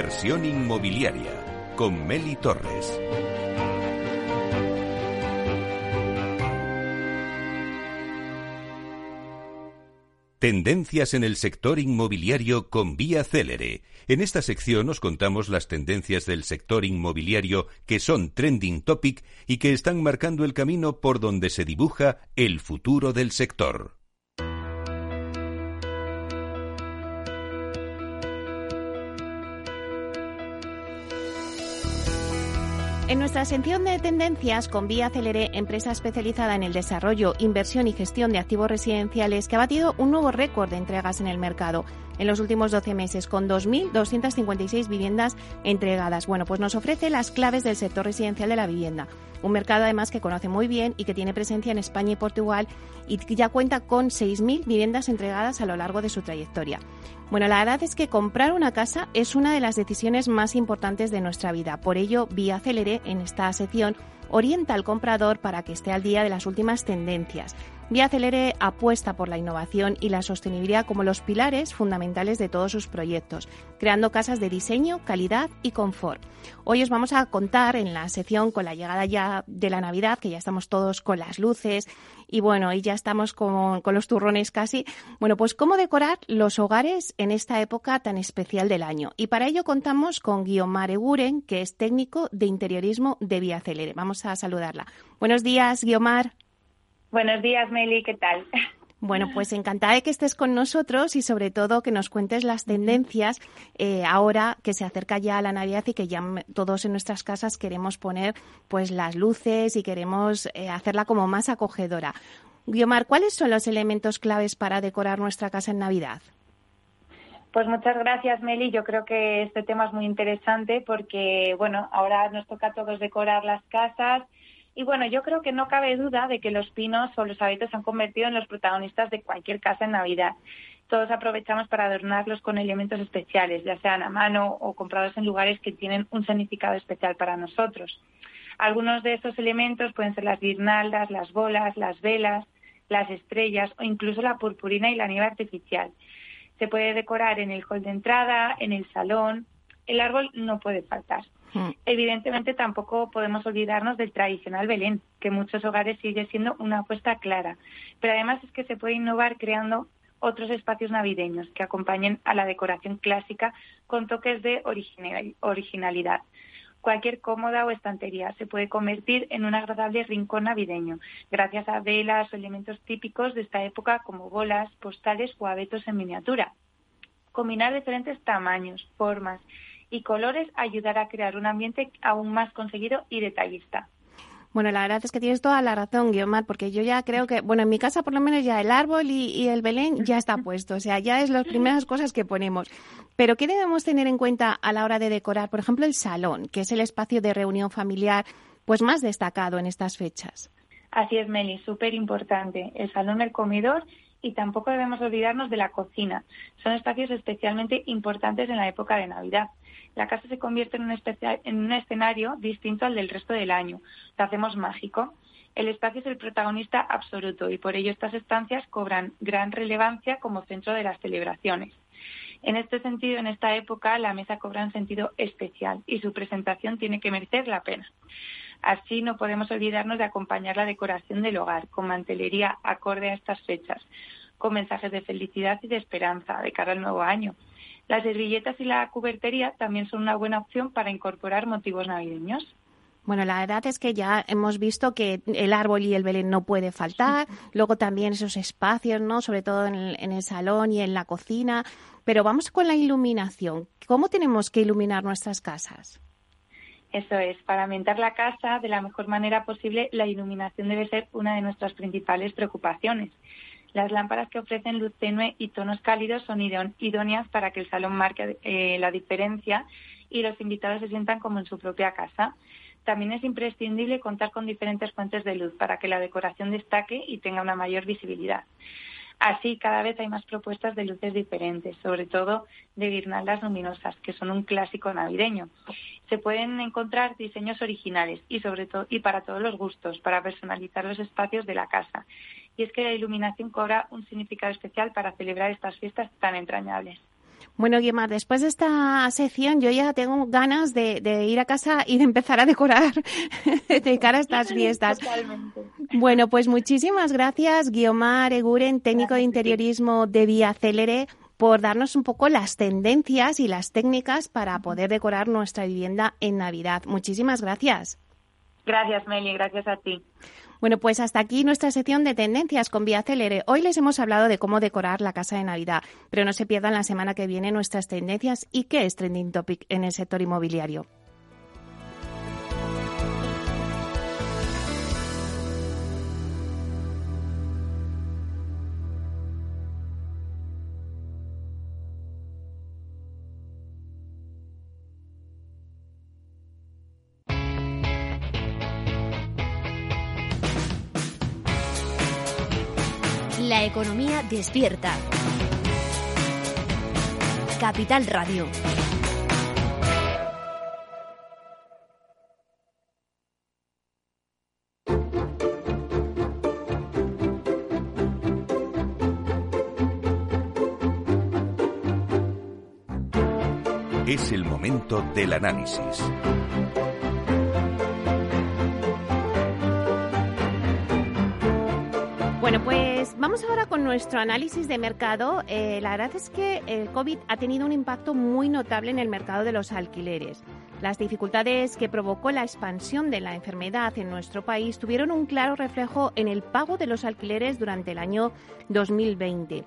Inversión inmobiliaria con Meli Torres. Tendencias en el sector inmobiliario con Vía Célere. En esta sección os contamos las tendencias del sector inmobiliario que son trending topic y que están marcando el camino por donde se dibuja el futuro del sector. En nuestra sección de tendencias con Vía Celere, empresa especializada en el desarrollo, inversión y gestión de activos residenciales, que ha batido un nuevo récord de entregas en el mercado en los últimos 12 meses, con 2.256 viviendas entregadas. Bueno, pues nos ofrece las claves del sector residencial de la vivienda, un mercado además que conoce muy bien y que tiene presencia en España y Portugal y que ya cuenta con 6.000 viviendas entregadas a lo largo de su trayectoria. Bueno, la verdad es que comprar una casa es una de las decisiones más importantes de nuestra vida. Por ello, Vía Celere, en esta sección, orienta al comprador para que esté al día de las últimas tendencias. Vía Celere apuesta por la innovación y la sostenibilidad como los pilares fundamentales de todos sus proyectos, creando casas de diseño, calidad y confort. Hoy os vamos a contar en la sección con la llegada ya de la Navidad, que ya estamos todos con las luces y bueno, y ya estamos con, los turrones casi, bueno, pues cómo decorar los hogares en esta época tan especial del año. Y para ello contamos con Guiomar Eguren, que es técnico de interiorismo de Vía Celere. Vamos a saludarla. Buenos días, Guiomar. Buenos días, Meli, ¿qué tal? Bueno, pues encantada de que estés con nosotros y sobre todo que nos cuentes las tendencias eh, ahora que se acerca ya la Navidad y que ya todos en nuestras casas queremos poner pues las luces y queremos eh, hacerla como más acogedora. Guiomar, ¿cuáles son los elementos claves para decorar nuestra casa en Navidad? Pues muchas gracias, Meli. Yo creo que este tema es muy interesante porque, bueno, ahora nos toca a todos decorar las casas y bueno, yo creo que no cabe duda de que los pinos o los abetos se han convertido en los protagonistas de cualquier casa en Navidad. Todos aprovechamos para adornarlos con elementos especiales, ya sean a mano o comprados en lugares que tienen un significado especial para nosotros. Algunos de estos elementos pueden ser las guirnaldas, las bolas, las velas, las estrellas o incluso la purpurina y la nieve artificial. Se puede decorar en el hall de entrada, en el salón. El árbol no puede faltar. Evidentemente tampoco podemos olvidarnos del tradicional Belén, que muchos hogares sigue siendo una apuesta clara. Pero además es que se puede innovar creando otros espacios navideños que acompañen a la decoración clásica con toques de originalidad. Cualquier cómoda o estantería se puede convertir en un agradable rincón navideño, gracias a velas o elementos típicos de esta época como bolas, postales o abetos en miniatura. Combinar diferentes tamaños, formas y colores ayudará a crear un ambiente aún más conseguido y detallista. Bueno, la verdad es que tienes toda la razón, Guiomar, porque yo ya creo que, bueno, en mi casa por lo menos ya el árbol y, el Belén ya está puesto, o sea, ya es las primeras cosas que ponemos. Pero ¿qué debemos tener en cuenta a la hora de decorar, por ejemplo, el salón, que es el espacio de reunión familiar pues más destacado en estas fechas? Así es, Meli, súper importante. El salón, el comedor y tampoco debemos olvidarnos de la cocina. Son espacios especialmente importantes en la época de Navidad la casa se convierte en un, en un escenario distinto al del resto del año. Lo hacemos mágico. El espacio es el protagonista absoluto y por ello estas estancias cobran gran relevancia como centro de las celebraciones. En este sentido, en esta época, la mesa cobra un sentido especial y su presentación tiene que merecer la pena. Así no podemos olvidarnos de acompañar la decoración del hogar con mantelería acorde a estas fechas, con mensajes de felicidad y de esperanza de cara al nuevo año. Las servilletas y la cubertería también son una buena opción para incorporar motivos navideños. Bueno, la verdad es que ya hemos visto que el árbol y el Belén no puede faltar, luego también esos espacios, ¿no? Sobre todo en el, en el, salón y en la cocina. Pero vamos con la iluminación. ¿Cómo tenemos que iluminar nuestras casas? Eso es, para ambientar la casa de la mejor manera posible, la iluminación debe ser una de nuestras principales preocupaciones. Las lámparas que ofrecen luz tenue y tonos cálidos son idóneas para que el salón marque eh, la diferencia y los invitados se sientan como en su propia casa. También es imprescindible contar con diferentes fuentes de luz para que la decoración destaque y tenga una mayor visibilidad. Así, cada vez hay más propuestas de luces diferentes, sobre todo de guirnaldas luminosas, que son un clásico navideño. Se pueden encontrar diseños originales y, sobre todo, y para todos los gustos, para personalizar los espacios de la casa y es que la iluminación cobra un significado especial para celebrar estas fiestas tan entrañables. Bueno, Guimar, después de esta sección yo ya tengo ganas de, ir a casa y de empezar a decorar de cara a estas fiestas. Bueno, pues muchísimas gracias, Guiomar Eguren, técnico de interiorismo de Vía Célere, por darnos un poco las tendencias y las técnicas para poder decorar nuestra vivienda en Navidad. Muchísimas gracias. Gracias, Meli, gracias a ti. Bueno, pues hasta aquí nuestra sección de tendencias con Vía Célere. Hoy les hemos hablado de cómo decorar la casa de Navidad, pero no se pierdan la semana que viene nuestras tendencias y qué es trending topic en el sector inmobiliario. Economía despierta. Capital Radio. Es el momento del análisis. Bueno, pues vamos ahora con nuestro análisis de mercado. Eh, la verdad es que el COVID ha tenido un impacto muy notable en el mercado de los alquileres. Las dificultades que provocó la expansión de la enfermedad en nuestro país tuvieron un claro reflejo en el pago de los alquileres durante el año 2020.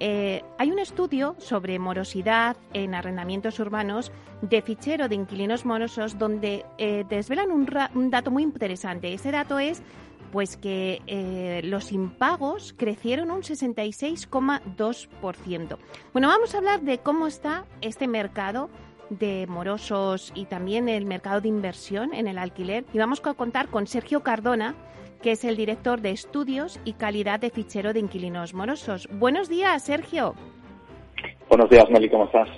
Eh, hay un estudio sobre morosidad en arrendamientos urbanos de fichero de inquilinos morosos donde eh, desvelan un, un dato muy interesante. Ese dato es pues que eh, los impagos crecieron un 66,2%. Bueno, vamos a hablar de cómo está este mercado de morosos y también el mercado de inversión en el alquiler y vamos a contar con Sergio Cardona, que es el director de estudios y calidad de fichero de inquilinos morosos. Buenos días, Sergio. Buenos días, Meli, ¿cómo estás?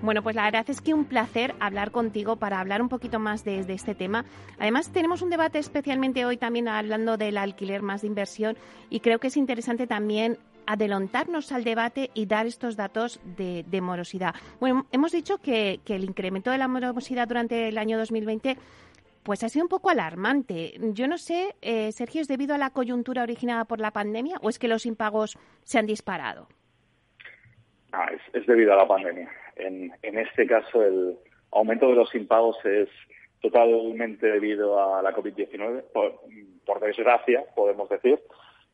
Bueno, pues la verdad es que un placer hablar contigo para hablar un poquito más de, este tema. Además, tenemos un debate especialmente hoy también hablando del alquiler más de inversión y creo que es interesante también adelantarnos al debate y dar estos datos de, morosidad. Bueno, hemos dicho que, el incremento de la morosidad durante el año 2020 pues ha sido un poco alarmante. Yo no sé, eh, Sergio, ¿es debido a la coyuntura originada por la pandemia o es que los impagos se han disparado? Ah, es debido a la pandemia. En, este caso, el aumento de los impagos es totalmente debido a la COVID-19, por, desgracia, podemos decir,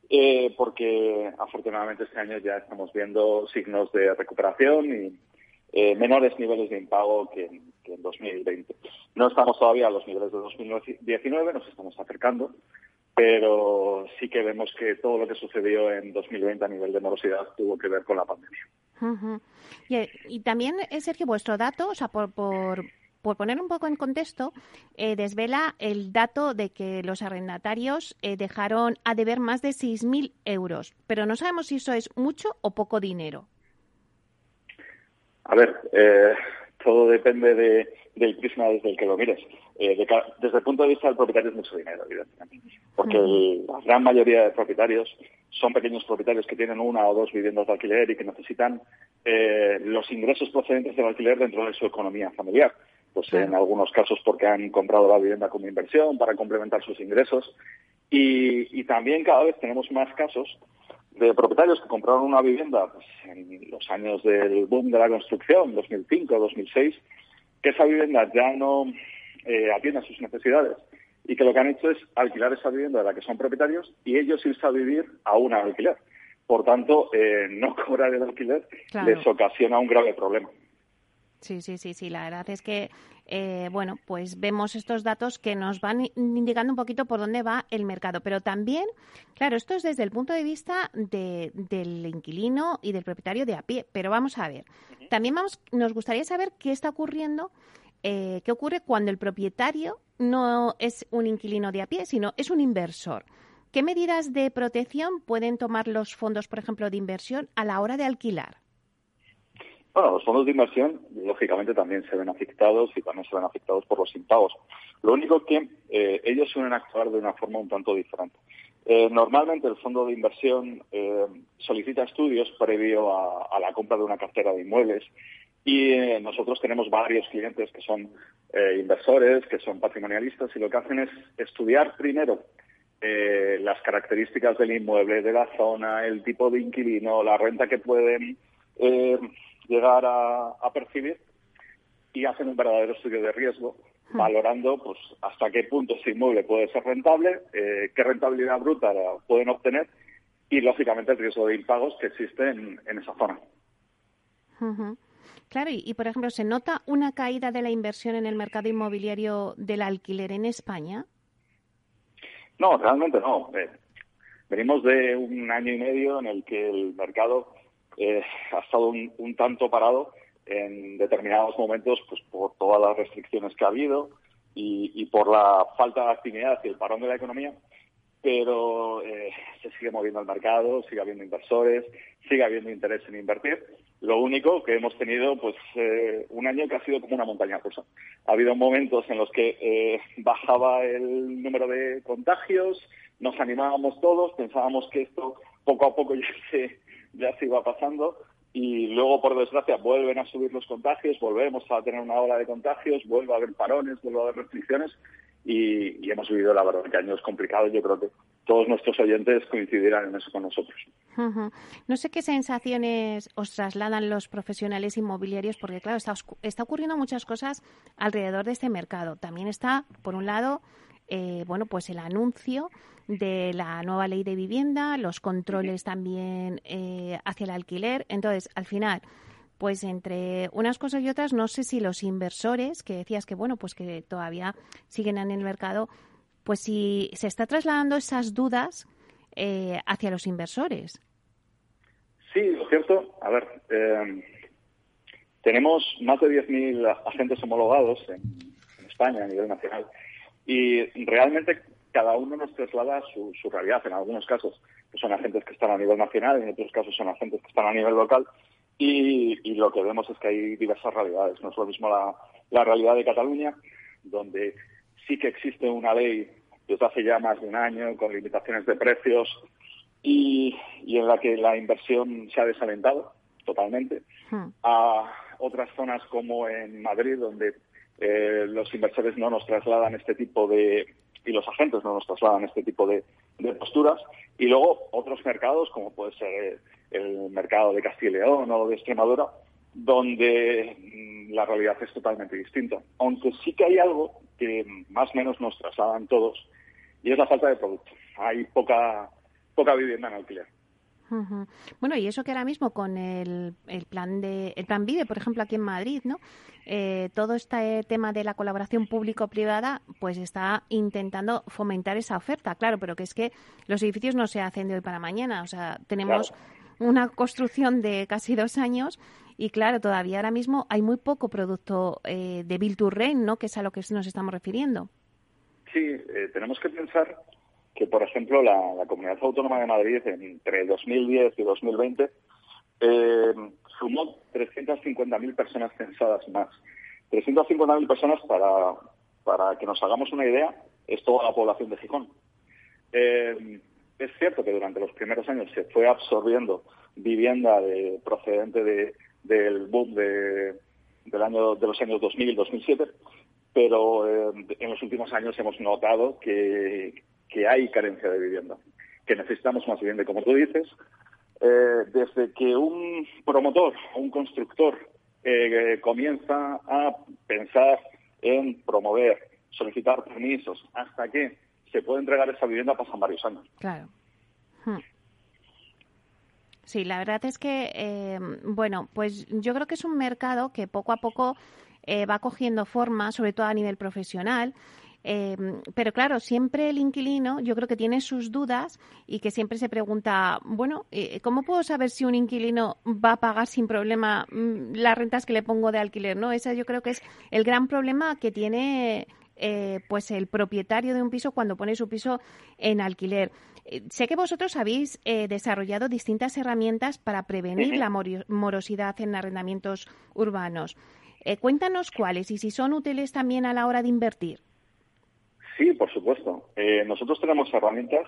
eh, porque afortunadamente este año ya estamos viendo signos de recuperación y eh, menores niveles de impago que, en 2020. No estamos todavía a los niveles de 2019, nos estamos acercando, pero sí que vemos que todo lo que sucedió en 2020 a nivel de morosidad tuvo que ver con la pandemia. Y, también, eh, Sergio, vuestro dato, o sea, por, por, poner un poco en contexto, eh, desvela el dato de que los arrendatarios eh, dejaron a deber más de 6.000 euros, pero no sabemos si eso es mucho o poco dinero. A ver, todo depende de, del prisma desde el que lo mires. desde el punto de vista del propietario es mucho dinero, evidentemente, porque la gran mayoría de propietarios son pequeños propietarios que tienen una o dos viviendas de alquiler y que necesitan eh, los ingresos procedentes del alquiler dentro de su economía familiar. Pues en algunos casos porque han comprado la vivienda como inversión para complementar sus ingresos. Y, también cada vez tenemos más casos de propietarios que compraron una vivienda pues, en los años del boom de la construcción, 2005, 2006, que esa vivienda ya no eh, atiende a sus necesidades y que lo que han hecho es alquilar esa vivienda de la que son propietarios y ellos irse a vivir a una alquiler. Por tanto, eh, no cobrar el alquiler les ocasiona un grave problema. Sí, sí, sí, sí. La verdad es que, eh, bueno, pues vemos estos datos que nos van indicando un poquito por dónde va el mercado. Pero también, claro, esto es desde el punto de vista del inquilino y del propietario de a pie. Pero vamos a ver, también vamos, nos gustaría saber qué está ocurriendo eh, qué ocurre cuando el propietario no es un inquilino de a pie, sino es un inversor. ¿Qué medidas de protección pueden tomar los fondos, por ejemplo, de inversión a la hora de alquilar? Bueno, los fondos de inversión, lógicamente, también se ven afectados y también se ven afectados por los impagos. Lo único que eh, ellos suelen actuar de una forma un tanto diferente. Eh, normalmente el fondo de inversión eh, solicita estudios previo a, la compra de una cartera de inmuebles y eh, nosotros tenemos varios clientes que son inversores, que son patrimonialistas y lo que hacen es estudiar primero las características del inmueble, de la zona, el tipo de inquilino, la renta que pueden llegar a percibir y hacen un verdadero estudio de riesgo Hmm. valorando pues hasta qué punto ese inmueble puede ser rentable, eh, qué rentabilidad bruta pueden obtener y, lógicamente, el riesgo de impagos que existe en, esa zona. Claro, y, por ejemplo, ¿se nota una caída de la inversión en el mercado inmobiliario del alquiler en España? No, realmente no. Eh, venimos de un año y medio en el que el mercado eh, ha estado un tanto parado en determinados momentos pues por todas las restricciones que ha habido y, por la falta de actividad y el parón de la economía, pero eh, se sigue moviendo el mercado, sigue habiendo inversores, sigue habiendo interés en invertir. Lo único que hemos tenido, pues, eh, un año que ha sido como una montaña rusa. Ha habido momentos en los que eh, bajaba el número de contagios, nos animábamos todos, pensábamos que esto poco a poco ya se, ya se iba pasando, y luego, por desgracia, vuelven a subir los contagios, volvemos a tener una ola de contagios, vuelve a haber parones, vuelve a haber restricciones y, hemos vivido, la verdad, que años complicados. Yo creo que todos nuestros oyentes coincidirán en eso con nosotros. No sé qué sensaciones os trasladan los profesionales inmobiliarios, porque, claro, está, está ocurriendo muchas cosas alrededor de este mercado. También está, por un lado, eh, bueno, pues el anuncio de la nueva ley de vivienda, los controles también eh, hacia el alquiler. Entonces, al final, pues entre unas cosas y otras, no sé si los inversores, que decías que bueno, pues que todavía siguen en el mercado, pues si se está trasladando esas dudas eh, hacia los inversores. Sí, lo cierto, a ver, tenemos más de 10.000 agentes homologados en España a nivel nacional y realmente cada uno nos traslada su, su realidad. En algunos casos pues son agentes que están a nivel nacional, en otros casos son agentes que están a nivel local. Y, lo que vemos es que hay diversas realidades. No es lo mismo la, la realidad de Cataluña, donde sí que existe una ley desde hace ya más de un año con limitaciones de precios y, y en la que la inversión se ha desalentado totalmente, hmm. a otras zonas como en Madrid, donde eh, los inversores no nos trasladan este tipo de y los agentes no nos trasladan este tipo de, posturas. Y luego otros mercados como puede ser el mercado de Castilla y León o de Extremadura donde mm, la realidad es totalmente distinta. Aunque sí que hay algo que más o menos nos trasladan todos y es la falta de producto. Hay poca poca vivienda en alquiler bueno, y eso que ahora mismo con el, plan de el plan Vive, por ejemplo, aquí en Madrid, ¿no? Eh, todo este tema de la colaboración público-privada, pues está intentando fomentar esa oferta, claro, pero que es que los edificios no se hacen de hoy para mañana, o sea, tenemos una construcción de casi dos años y claro, todavía ahora mismo hay muy poco producto eh, de Build to Rent, ¿no? Que es a lo que nos estamos refiriendo. Sí, eh, tenemos que pensar que, por ejemplo, la, Comunidad Autónoma de Madrid entre 2010 y 2020 eh, sumó 350.000 personas censadas más. 350.000 personas, para, para que nos hagamos una idea, es toda la población de Gijón. Eh, es cierto que durante los primeros años se fue absorbiendo vivienda de, procedente de, del boom de, del año, de los años 2000 y 2007, pero eh, en los últimos años hemos notado que, que hay carencia de vivienda, que necesitamos más vivienda. Como tú dices, eh, desde que un promotor o un constructor eh, comienza a pensar en promover, solicitar permisos, hasta que se puede entregar esa vivienda pasan varios años. Claro. Hmm. Sí, la verdad es que, eh, bueno, pues yo creo que es un mercado que poco a poco va cogiendo forma, sobre todo a nivel profesional, Em, pero claro, siempre el inquilino yo creo que tiene sus dudas y que siempre se pregunta, bueno, eh, ¿cómo puedo saber si un inquilino va a pagar sin problema mm, las rentas que le pongo de alquiler? ¿no? Ese yo creo que es el gran problema que tiene eh, pues el propietario de un piso cuando pone su piso en alquiler. Eh, sé que vosotros habéis desarrollado distintas herramientas para prevenir la morosidad en arrendamientos urbanos. cuéntanos cuáles y si son útiles también a la hora de invertir. Sí, por supuesto. Eh, nosotros tenemos herramientas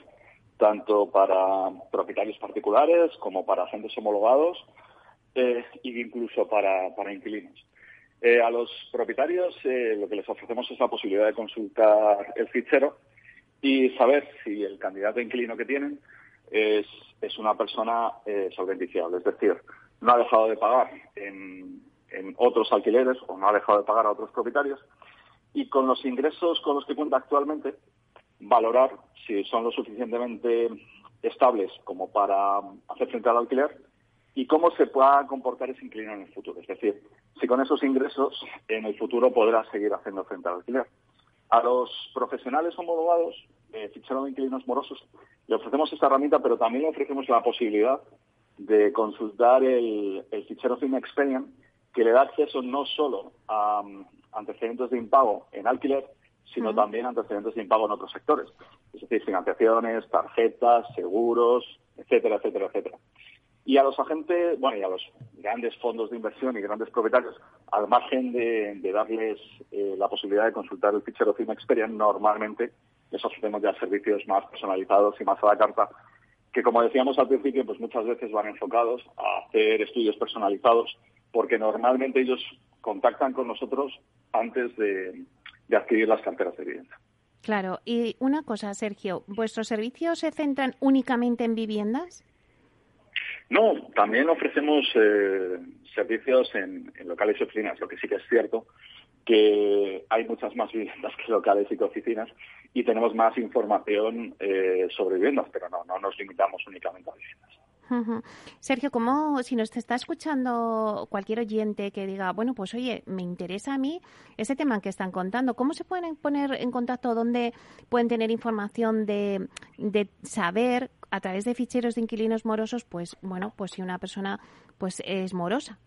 tanto para propietarios particulares como para agentes homologados e incluso para, inquilinos. Eh, a los propietarios eh, lo que les ofrecemos es la posibilidad de consultar el fichero y saber si el candidato inquilino que tienen es, una persona eh, es decir, no ha dejado de pagar en otros alquileres o no ha dejado de pagar a otros propietarios y con los ingresos con los que cuenta actualmente valorar si son lo suficientemente estables como para hacer frente al alquiler y cómo se pueda comportar ese inquilino en el futuro. Es decir, si con esos ingresos en el futuro podrá seguir haciendo frente al alquiler. A los profesionales homologados, eh, fichero de inquilinos morosos, le ofrecemos esta herramienta, pero también le ofrecemos la posibilidad de consultar el, fichero Film que le da acceso no solo a antecedentes de impago en alquiler, sino también antecedentes de impago en otros sectores. Es decir, financiaciones, tarjetas, seguros, etcétera, etcétera, etcétera. Y a los agentes, bueno, y a los grandes fondos de inversión y grandes propietarios, al margen de, darles eh, la posibilidad de consultar el fichero Film Experience, normalmente les ofrecemos ya servicios más personalizados y más a la carta, que como decíamos al principio, pues muchas veces van enfocados a hacer estudios personalizados, porque normalmente ellos contactan con nosotros antes de, de adquirir las carteras de vivienda. Claro, y una cosa, Sergio, ¿vuestros servicios se centran únicamente en viviendas? No, también ofrecemos eh, servicios en, locales y oficinas, lo que sí que es cierto que hay muchas más viviendas que locales y que oficinas y tenemos más información eh, sobre viviendas, pero no, no nos limitamos únicamente a viviendas. Sergio, ¿cómo, si nos está escuchando cualquier oyente que diga, bueno, pues oye, me interesa a mí ese tema que están contando, ¿cómo se pueden poner en contacto? ¿Dónde pueden tener información de, de saber a través de ficheros de inquilinos morosos, pues bueno, pues si una persona pues es morosa?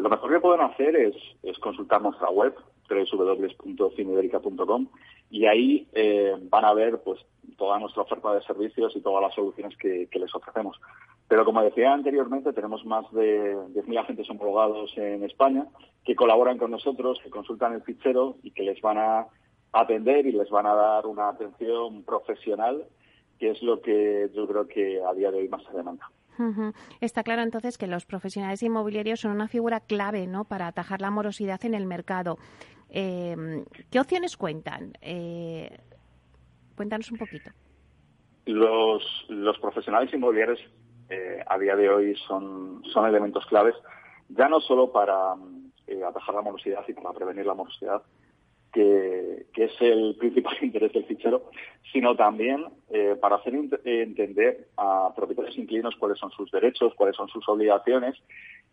Lo mejor que pueden hacer es, consultar nuestra web, www.cineberica.com, y ahí eh, van a ver pues toda nuestra oferta de servicios y todas las soluciones que, les ofrecemos. Pero como decía anteriormente, tenemos más de 10.000 agentes homologados en España que colaboran con nosotros, que consultan el fichero y que les van a atender y les van a dar una atención profesional, que es lo que yo creo que a día de hoy más se demanda. Está claro entonces que los profesionales inmobiliarios son una figura clave ¿no? para atajar la morosidad en el mercado. Eh, ¿Qué opciones cuentan? Eh, cuéntanos un poquito. Los, los profesionales inmobiliarios eh, a día de hoy son, son elementos claves, ya no solo para eh, atajar la morosidad y para prevenir la morosidad, que, es el principal interés del fichero, sino también eh, para hacer entender a propietarios inquilinos cuáles son sus derechos, cuáles son sus obligaciones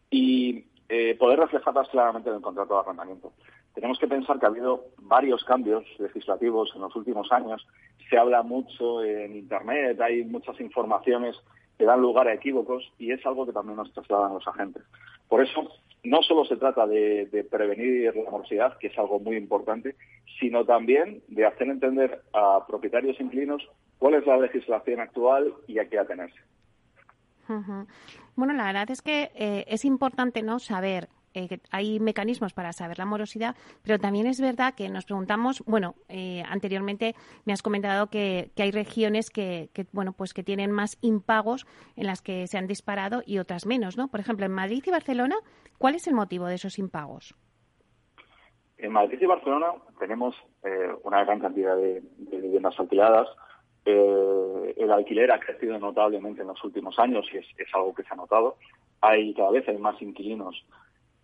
y eh, poder reflejarlas claramente en el contrato de arrendamiento. Tenemos que pensar que ha habido varios cambios legislativos en los últimos años. Se habla mucho en Internet, hay muchas informaciones que dan lugar a equívocos y es algo que también nos trasladan los agentes. Por eso, no solo se trata de, prevenir la morosidad, que es algo muy importante, sino también de hacer entender a propietarios inclinos cuál es la legislación actual y a qué atenerse. Bueno, la verdad es que eh, es importante no saber eh, hay mecanismos para saber la morosidad, pero también es verdad que nos preguntamos, bueno, eh, anteriormente me has comentado que, hay regiones que, bueno, pues que tienen más impagos en las que se han disparado y otras menos, ¿no? Por ejemplo, en Madrid y Barcelona, ¿cuál es el motivo de esos impagos? En Madrid y Barcelona tenemos eh, una gran cantidad de, viviendas alquiladas. el alquiler ha crecido notablemente en los últimos años y es, es, algo que se ha notado. Hay cada vez hay más inquilinos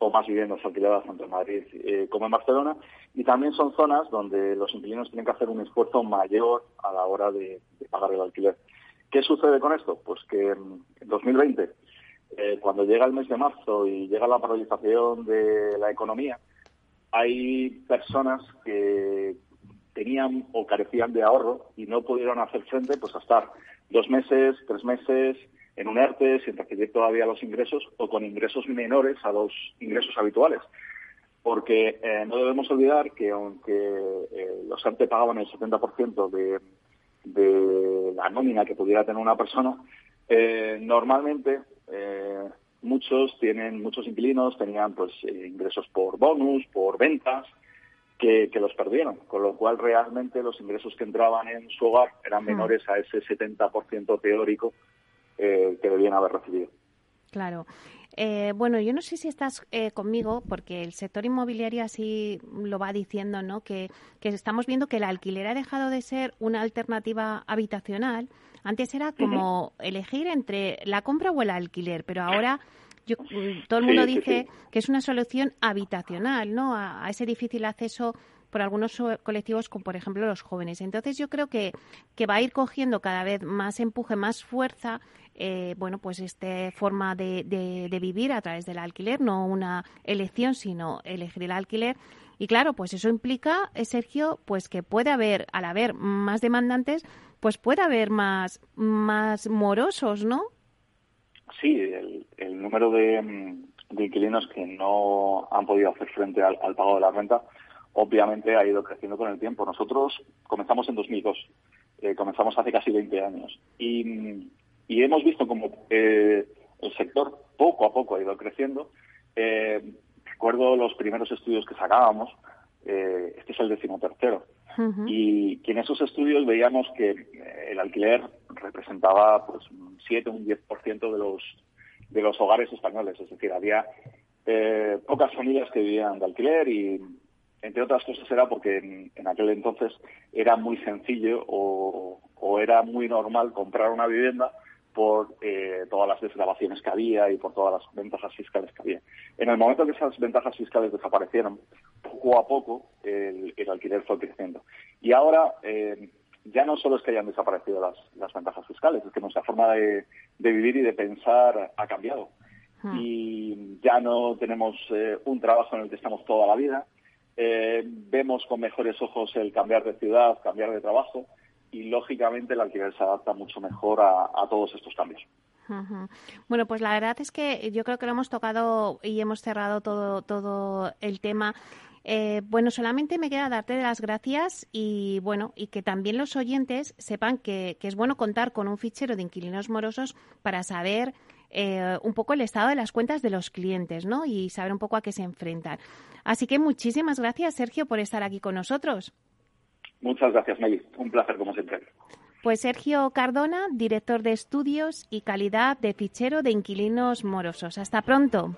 o más viviendas alquiladas tanto en Madrid eh, como en Barcelona. Y también son zonas donde los inquilinos tienen que hacer un esfuerzo mayor a la hora de, pagar el alquiler. ¿Qué sucede con esto? Pues que en 2020, eh, cuando llega el mes de marzo y llega la paralización de la economía, hay personas que tenían o carecían de ahorro y no pudieron hacer frente pues a estar dos meses, tres meses en un ERTE sin recibir todavía los ingresos o con ingresos menores a los ingresos habituales. Porque eh, no debemos olvidar que aunque eh, los ERTE pagaban el 70% de, de la nómina que pudiera tener una persona, eh, normalmente muchos tienen, muchos inquilinos tenían pues ingresos por bonus, por ventas, que, los perdieron, con lo cual realmente los ingresos que entraban en su hogar eran menores a ese 70% teórico eh, que debían haber recibido. Claro. Eh, bueno, yo no sé si estás eh, conmigo, porque el sector inmobiliario así lo va diciendo, ¿no? Que, que, estamos viendo que el alquiler ha dejado de ser una alternativa habitacional. Antes era como elegir entre la compra o el alquiler, pero ahora yo, mm, todo el mundo dice que es una solución habitacional, ¿no? A, ese difícil acceso por algunos colectivos, como por ejemplo los jóvenes. Entonces yo creo que, que va a ir cogiendo cada vez más empuje, más fuerza, eh, bueno, pues esta forma de, de, vivir a través del alquiler, no una elección, sino elegir el alquiler. Y claro, pues eso implica, eh, Sergio, pues que puede haber, al haber más demandantes, pues puede haber más, más morosos, ¿no? Sí, el, número de, inquilinos que no han podido hacer frente al, pago de la renta, obviamente ha ido creciendo con el tiempo. Nosotros comenzamos en 2002, eh, comenzamos hace casi 20 años, y, hemos visto como eh, el sector poco a poco ha ido creciendo. Eh, recuerdo los primeros estudios que sacábamos, este es el decimotercero, y, y en esos estudios veíamos que el alquiler representaba pues un 7 un 10% de los de los hogares españoles, es decir, había eh, pocas familias que vivían de alquiler y entre otras cosas era porque en, aquel entonces era muy sencillo o, era muy normal comprar una vivienda por eh, todas las desgrabaciones que había y por todas las ventajas fiscales que había. En el momento que esas ventajas fiscales desaparecieron, poco a poco el, alquiler fue creciendo. Y ahora eh, ya no solo es que hayan desaparecido las, ventajas fiscales, es que nuestra forma de, vivir y de pensar ha cambiado. Hmm. Y ya no tenemos eh, un trabajo en el que estamos toda la vida. Eh, vemos con mejores ojos el cambiar de ciudad, cambiar de trabajo y lógicamente el alquiler se adapta mucho mejor a, todos estos cambios. Bueno, pues la verdad es que yo creo que lo hemos tocado y hemos cerrado todo, todo el tema eh, bueno, solamente me queda darte las gracias y bueno, y que también los oyentes sepan que, es bueno contar con un fichero de inquilinos morosos para saber eh, un poco el estado de las cuentas de los clientes, ¿no? Y saber un poco a qué se enfrentan. Así que muchísimas gracias, Sergio, por estar aquí con nosotros. Muchas gracias, Meli. Un placer, como siempre. Pues Sergio Cardona, director de estudios y calidad de fichero de inquilinos morosos. Hasta pronto.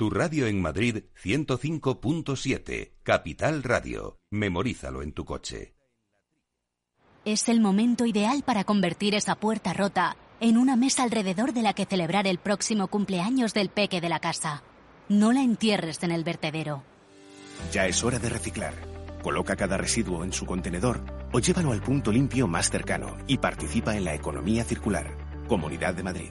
Tu radio en Madrid 105.7, Capital Radio. Memorízalo en tu coche. Es el momento ideal para convertir esa puerta rota en una mesa alrededor de la que celebrar el próximo cumpleaños del peque de la casa. No la entierres en el vertedero. Ya es hora de reciclar. Coloca cada residuo en su contenedor o llévalo al punto limpio más cercano y participa en la economía circular. Comunidad de Madrid.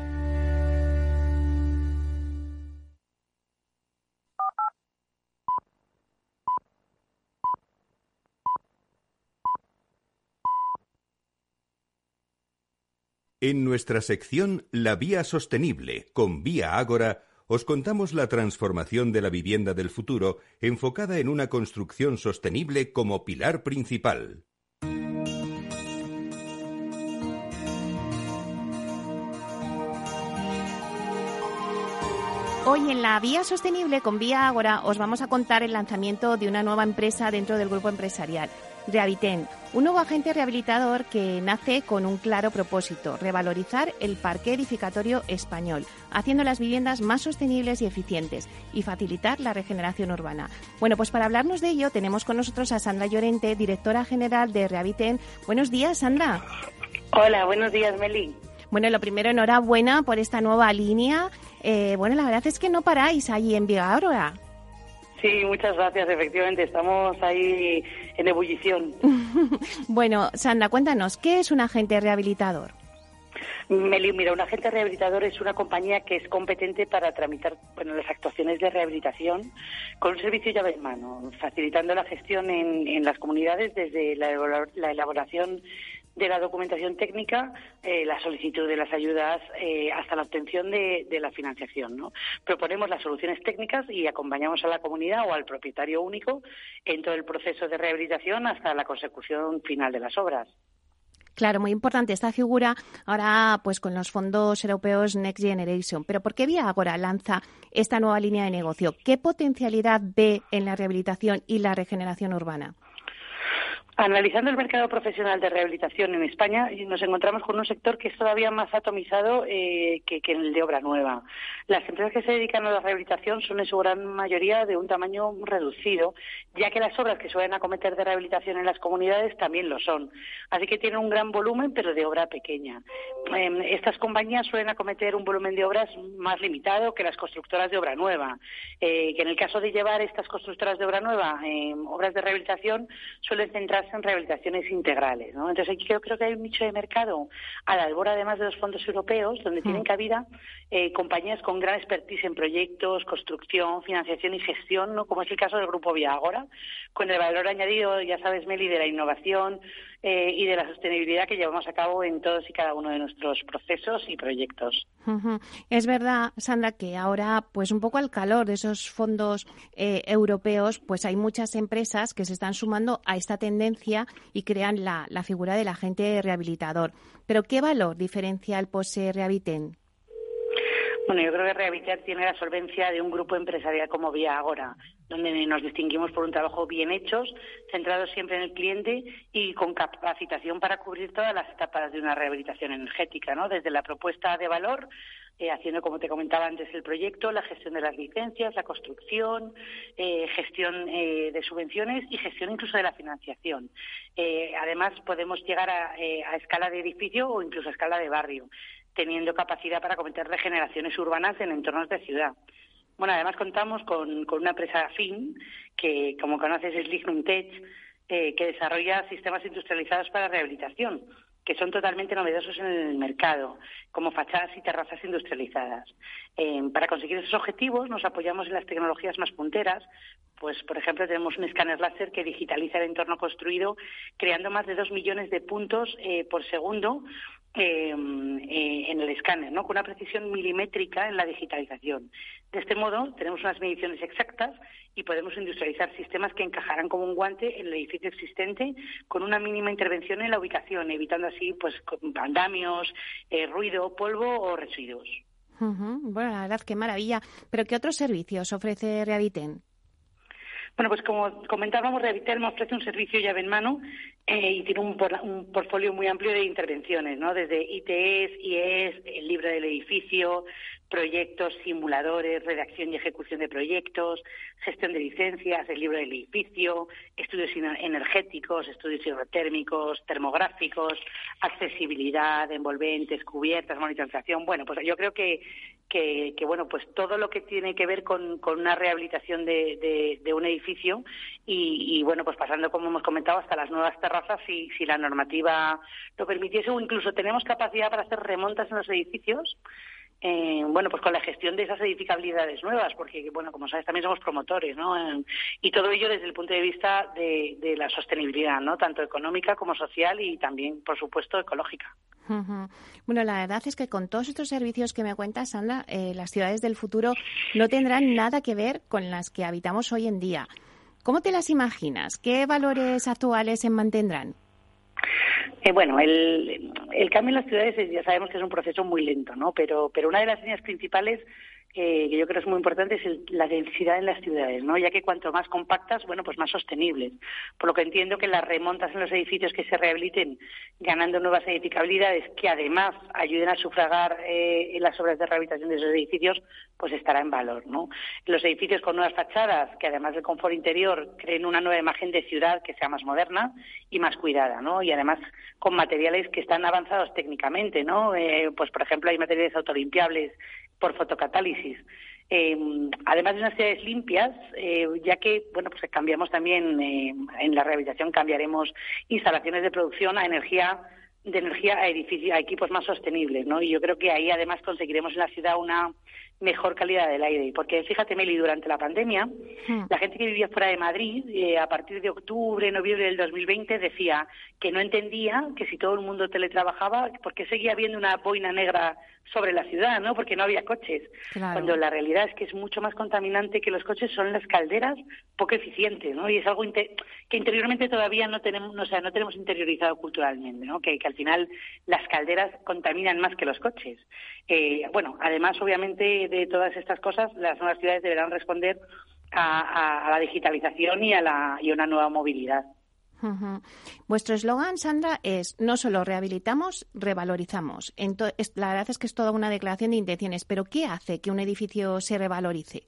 En nuestra sección La Vía Sostenible con Vía Ágora os contamos la transformación de la vivienda del futuro enfocada en una construcción sostenible como pilar principal. Hoy en la Vía Sostenible con Vía Ágora os vamos a contar el lanzamiento de una nueva empresa dentro del grupo empresarial. Rehabiten, un nuevo agente rehabilitador que nace con un claro propósito, revalorizar el parque edificatorio español, haciendo las viviendas más sostenibles y eficientes y facilitar la regeneración urbana. Bueno, pues para hablarnos de ello tenemos con nosotros a Sandra Llorente, directora general de Rehabiten. Buenos días, Sandra. Hola, buenos días, Meli. Bueno, lo primero, enhorabuena por esta nueva línea. Eh, bueno, la verdad es que no paráis ahí en Vía ahora. Sí, muchas gracias. Efectivamente, estamos ahí en ebullición. bueno, Sandra, cuéntanos, ¿qué es un agente rehabilitador? Meli, mira, un agente rehabilitador es una compañía que es competente para tramitar bueno, las actuaciones de rehabilitación con un servicio llave en mano, facilitando la gestión en, las comunidades desde la, la elaboración de la documentación técnica, eh, la solicitud de las ayudas eh, hasta la obtención de, la financiación. ¿no? Proponemos las soluciones técnicas y acompañamos a la comunidad o al propietario único en todo el proceso de rehabilitación hasta la consecución final de las obras. Claro, muy importante esta figura ahora pues con los fondos europeos Next Generation. Pero ¿por qué Vía Agora lanza esta nueva línea de negocio? ¿Qué potencialidad ve en la rehabilitación y la regeneración urbana? Analizando el mercado profesional de rehabilitación en España, nos encontramos con un sector que es todavía más atomizado eh, que, que, el de obra nueva. Las empresas que se dedican a la rehabilitación son en su gran mayoría de un tamaño reducido, ya que las obras que suelen acometer de rehabilitación en las comunidades también lo son. Así que tienen un gran volumen, pero de obra pequeña. Em, estas compañías suelen acometer un volumen de obras más limitado que las constructoras de obra nueva, eh, que en el caso de llevar estas constructoras de obra nueva obras de rehabilitación suelen centrar en rehabilitaciones integrales. ¿no? Entonces, aquí creo, creo que hay un nicho de mercado a la albora, además de los fondos europeos, donde tienen mm. cabida eh, compañías con gran expertise en proyectos, construcción, financiación y gestión, ¿no? como es el caso del Grupo Viagora, con el valor añadido, ya sabes, Meli, de la innovación, eh, y de la sostenibilidad que llevamos a cabo en todos y cada uno de nuestros procesos y proyectos. Es verdad, Sandra, que ahora, pues un poco al calor de esos fondos eh, europeos, pues hay muchas empresas que se están sumando a esta tendencia y crean la, la figura del agente rehabilitador. Pero ¿qué valor diferencial posee Rehabiten? Bueno, yo creo que Rehabilitar tiene la solvencia de un grupo empresarial como Vía Agora, donde nos distinguimos por un trabajo bien hecho, centrado siempre en el cliente y con capacitación para cubrir todas las etapas de una rehabilitación energética, ¿no? Desde la propuesta de valor, eh, haciendo, como te comentaba antes, el proyecto, la gestión de las licencias, la construcción, eh, gestión eh, de subvenciones y gestión incluso de la financiación. además, podemos llegar a, a escala de edificio o incluso a escala de barrio teniendo capacidad para cometer regeneraciones urbanas en entornos de ciudad. Bueno, además contamos con, una empresa afín, que como conoces es Lignum Tech, eh, que desarrolla sistemas industrializados para rehabilitación, que son totalmente novedosos en el mercado, como fachadas y terrazas industrializadas. Eh, para conseguir esos objetivos nos apoyamos en las tecnologías más punteras, pues por ejemplo tenemos un escáner láser que digitaliza el entorno construido, creando más de dos millones de puntos eh, por segundo Em, eh, en el escáner, ¿no? con una precisión milimétrica en la digitalización. De este modo, tenemos unas mediciones exactas y podemos industrializar sistemas que encajarán como un guante en el edificio existente con una mínima intervención en la ubicación, evitando así pues andamios, eh, ruido, polvo o residuos. Bueno, la verdad, qué maravilla. ¿Pero qué otros servicios ofrece Rehabiten? Bueno, pues como comentábamos, me ofrece un servicio llave en mano eh, y tiene un, un, portfolio muy amplio de intervenciones, ¿no? Desde ITS, IES, el libro del edificio, proyectos, simuladores, redacción y ejecución de proyectos, gestión de licencias, el libro del edificio, estudios energéticos, estudios hidrotérmicos, termográficos, accesibilidad, envolventes, cubiertas, monitorización. Bueno, pues yo creo que, que, bueno, pues todo lo que tiene que ver con, una rehabilitación de, un edificio y, bueno, pues pasando, como hemos comentado, hasta las nuevas terrazas si, si la normativa lo permitiese o incluso tenemos capacidad para hacer remontas en los edificios eh, bueno, pues con la gestión de esas edificabilidades nuevas, porque, bueno, como sabes, también somos promotores, ¿no? y todo ello desde el punto de vista de, la sostenibilidad, ¿no? Tanto económica como social y también, por supuesto, ecológica. Bueno, la verdad es que con todos estos servicios que me cuentas, Sandra, eh, las ciudades del futuro no tendrán nada que ver con las que habitamos hoy en día. ¿Cómo te las imaginas? ¿Qué valores actuales se mantendrán? Eh, bueno, el, el, cambio en las ciudades ya sabemos que es un proceso muy lento, ¿no? Pero, pero una de las líneas principales que yo creo es muy importante es la densidad en las ciudades, ¿no? Ya que cuanto más compactas, bueno, pues más sostenibles. Por lo que entiendo que las remontas en los edificios que se rehabiliten, ganando nuevas edificabilidades que además ayuden a sufragar eh, las obras de rehabilitación de esos edificios, pues estará en valor, ¿no? Los edificios con nuevas fachadas, que además del confort interior, creen una nueva imagen de ciudad que sea más moderna y más cuidada, ¿no? Y además con materiales que están avanzados técnicamente, ¿no? Eh, pues por ejemplo hay materiales autolimpiables por fotocatálisis. Eh, además de unas ciudades limpias, eh, ya que bueno pues cambiamos también eh, en la rehabilitación cambiaremos instalaciones de producción a energía de energía a edificios a equipos más sostenibles, ¿no? Y yo creo que ahí además conseguiremos en la ciudad una mejor calidad del aire. Porque fíjate, Meli, durante la pandemia, hmm. la gente que vivía fuera de Madrid, eh, a partir de octubre, noviembre del 2020, decía que no entendía que si todo el mundo teletrabajaba, ¿por qué seguía habiendo una boina negra sobre la ciudad, ¿no? Porque no había coches. Cuando la realidad es que es mucho más contaminante que los coches son las calderas poco eficientes, ¿no? Y es algo que interiormente todavía no tenemos, o sea, no tenemos interiorizado culturalmente, ¿no? Que, que al final las calderas contaminan más que los coches. Eh, bueno, además, obviamente, de todas estas cosas, las nuevas ciudades deberán responder a, la digitalización y a, la, y una nueva movilidad. Vuestro eslogan, Sandra, es no solo rehabilitamos, revalorizamos. la verdad es que es toda una declaración de intenciones, pero ¿qué hace que un edificio se revalorice?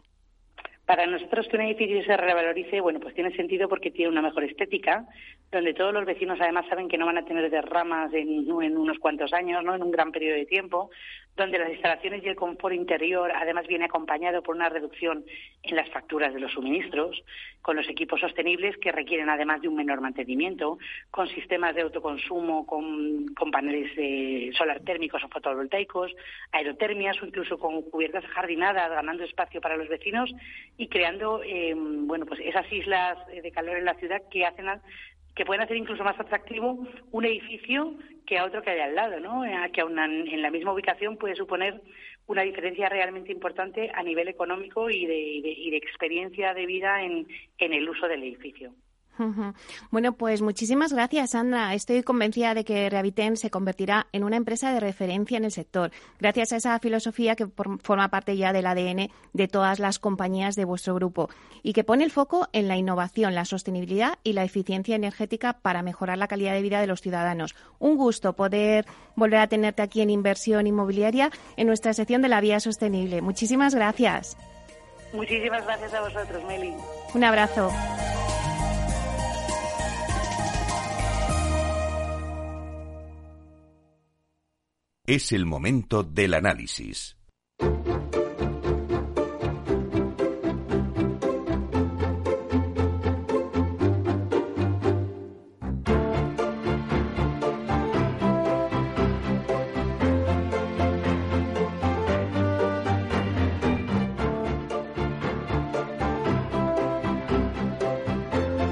Para nosotros que un edificio se revalorice, bueno, pues tiene sentido porque tiene una mejor estética, donde todos los vecinos además saben que no van a tener derramas en, en unos cuantos años, ¿no? En un gran periodo de tiempo, donde las instalaciones y el confort interior además viene acompañado por una reducción en las facturas de los suministros, con los equipos sostenibles que requieren además de un menor mantenimiento, con sistemas de autoconsumo, con, paneles de solar térmicos o fotovoltaicos, aerotermias o incluso con cubiertas jardinadas, ganando espacio para los vecinos y creando eh, bueno pues esas islas de calor en la ciudad que hacen que pueden hacer incluso más atractivo un edificio que a otro que hay al lado, ¿no? Eh, que aún en la misma ubicación puede suponer una diferencia realmente importante a nivel económico y de, y de experiencia de vida en el uso del edificio. Bueno, pues muchísimas gracias, Sandra. Estoy convencida de que Rehabiten se convertirá en una empresa de referencia en el sector, gracias a esa filosofía que forma parte ya del ADN de todas las compañías de vuestro grupo y que pone el foco en la innovación, la sostenibilidad y la eficiencia energética para mejorar la calidad de vida de los ciudadanos. Un gusto poder volver a tenerte aquí en Inversión Inmobiliaria en nuestra sección de la Vía Sostenible. Muchísimas gracias. Muchísimas gracias a vosotros, Meli. Un abrazo. Es el momento del análisis.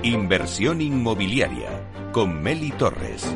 Inversión inmobiliaria con Meli Torres.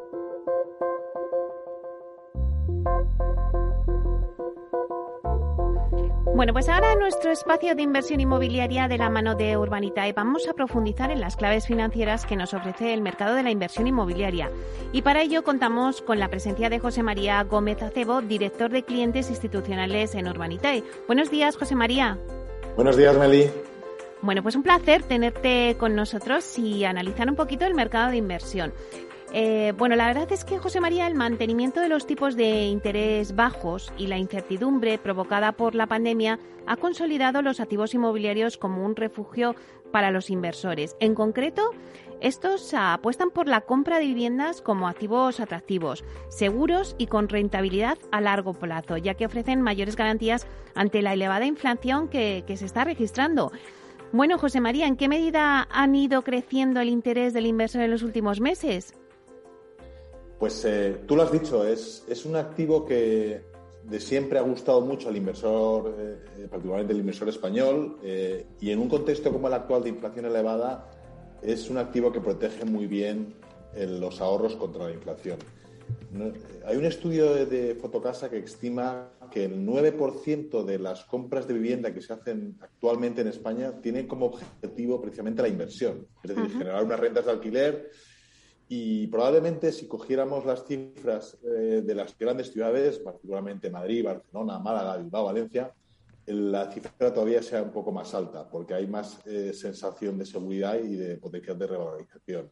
Bueno, pues ahora en nuestro espacio de inversión inmobiliaria de la mano de Urbanitae vamos a profundizar en las claves financieras que nos ofrece el mercado de la inversión inmobiliaria. Y para ello contamos con la presencia de José María Gómez Acebo, director de clientes institucionales en Urbanitae. Buenos días, José María. Buenos días, Meli. Bueno, pues un placer tenerte con nosotros y analizar un poquito el mercado de inversión. Eh, bueno, la verdad es que, José María, el mantenimiento de los tipos de interés bajos y la incertidumbre provocada por la pandemia ha consolidado los activos inmobiliarios como un refugio para los inversores. En concreto, estos apuestan por la compra de viviendas como activos atractivos, seguros y con rentabilidad a largo plazo, ya que ofrecen mayores garantías ante la elevada inflación que se está registrando. Bueno, José María, ¿en qué medida han ido creciendo el interés del inversor en los últimos meses? Pues eh, tú lo has dicho, es, es un activo que de siempre ha gustado mucho al inversor, eh, particularmente el inversor español, eh, y en un contexto como el actual de inflación elevada, es un activo que protege muy bien los ahorros contra la inflación. hay un estudio de, de, Fotocasa que estima que el 9% de las compras de vivienda que se hacen actualmente en España tienen como objetivo precisamente la inversión, es decir, generar unas rentas de alquiler y probablemente si cogiéramos las cifras eh, de las grandes ciudades, particularmente Madrid, Barcelona, Málaga, Bilbao, Valencia, la cifra todavía sea un poco más alta, porque hay más eh, sensación de seguridad y de potencial de revalorización.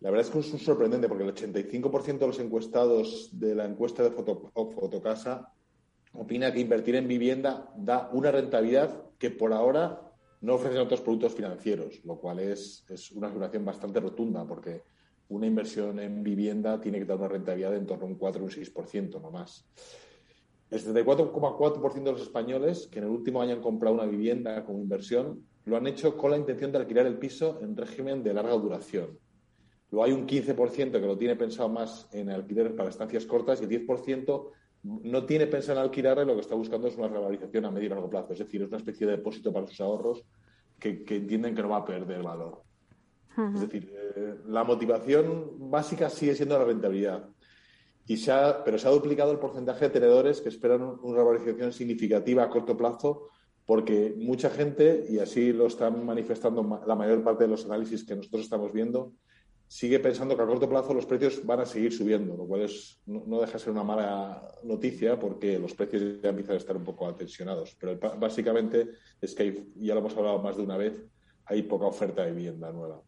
La verdad es que es sorprendente porque el 85% de los encuestados de la encuesta de Fotocasa opina que invertir en vivienda da una rentabilidad que por ahora no ofrecen otros productos financieros, lo cual es, es una afirmación bastante rotunda porque una inversión en vivienda tiene que dar una rentabilidad de en torno a un 4 o un 6%, no más. El 74,4% de los españoles que en el último año han comprado una vivienda como inversión lo han hecho con la intención de alquilar el piso en régimen de larga duración. Luego hay un 15% que lo tiene pensado más en alquiler para estancias cortas y el 10% no tiene pensado en alquilar y lo que está buscando es una revalorización a medio y largo plazo. Es decir, es una especie de depósito para sus ahorros que entienden que no va a perder valor. Es decir, eh, la motivación básica sigue siendo la rentabilidad. Y se ha, pero se ha duplicado el porcentaje de tenedores que esperan una revalorización significativa a corto plazo porque mucha gente, y así lo están manifestando la mayor parte de los análisis que nosotros estamos viendo, sigue pensando que a corto plazo los precios van a seguir subiendo, lo cual es, no, deja de ser una mala noticia porque los precios ya empiezan a estar un poco atensionados. Pero básicamente es que ya lo hemos hablado más de una vez, hay poca oferta de vivienda nueva.